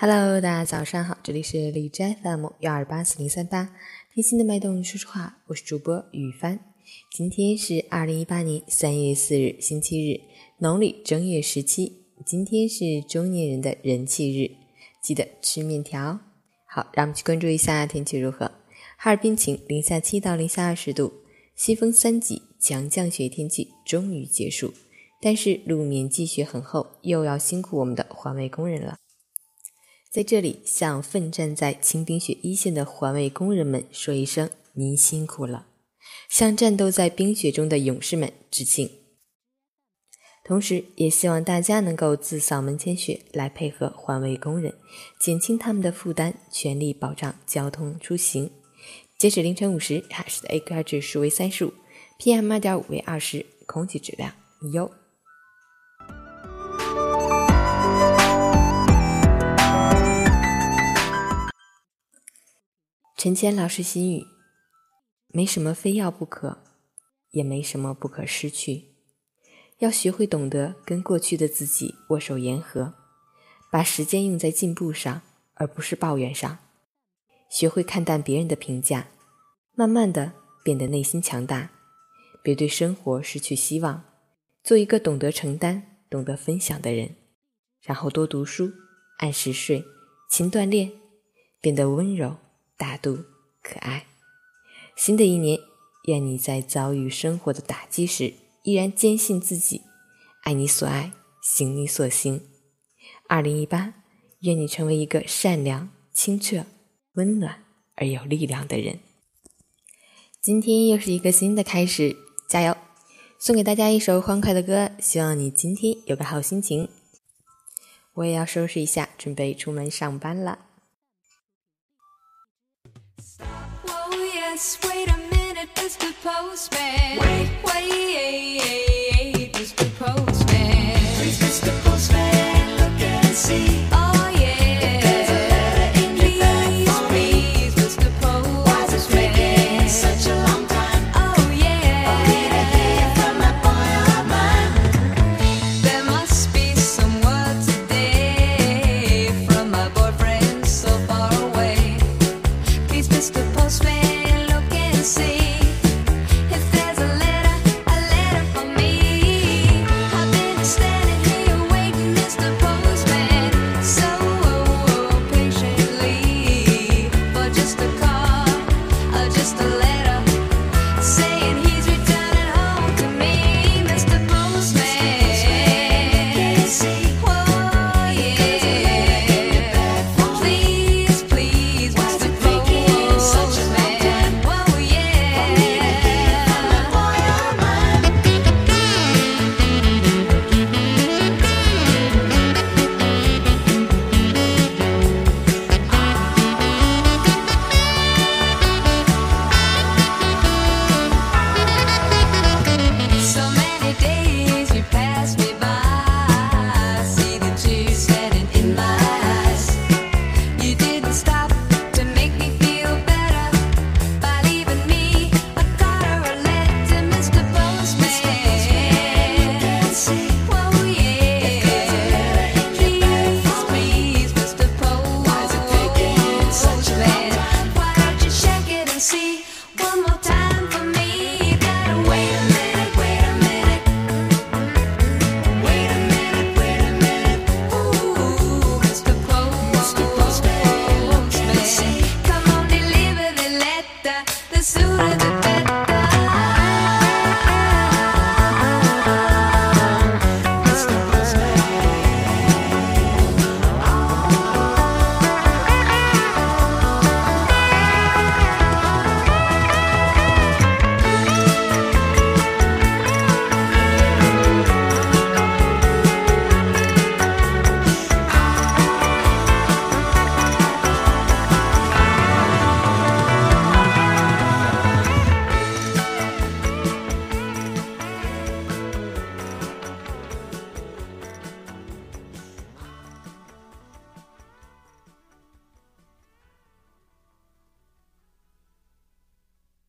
Hello，大家早上好，这里是荔枝 FM 幺二八四零三八，贴心的脉动，说实话，我是主播雨帆。今天是二零一八年三月四日，星期日，农历正月十七。今天是中年人的人气日，记得吃面条。好，让我们去关注一下天气如何。哈尔滨晴，零下七到零下二十度，西风三级，强降雪天气终于结束，但是路面积雪很厚，又要辛苦我们的环卫工人了。在这里，向奋战在清冰雪一线的环卫工人们说一声：“您辛苦了！”向战斗在冰雪中的勇士们致敬。同时，也希望大家能够自扫门前雪，来配合环卫工人，减轻他们的负担，全力保障交通出行。截止凌晨五时，海市的 AQI 指数为三十五，PM 二点五为二十，空气质量优。陈谦老师心语：没什么非要不可，也没什么不可失去。要学会懂得跟过去的自己握手言和，把时间用在进步上，而不是抱怨上。学会看淡别人的评价，慢慢的变得内心强大。别对生活失去希望，做一个懂得承担、懂得分享的人。然后多读书，按时睡，勤锻炼，变得温柔。大度可爱，新的一年，愿你在遭遇生活的打击时，依然坚信自己，爱你所爱，行你所行。二零一八，愿你成为一个善良、清澈、温暖而有力量的人。今天又是一个新的开始，加油！送给大家一首欢快的歌，希望你今天有个好心情。我也要收拾一下，准备出门上班了。Yes, wait a minute, Mr. Postman. Wait, wait,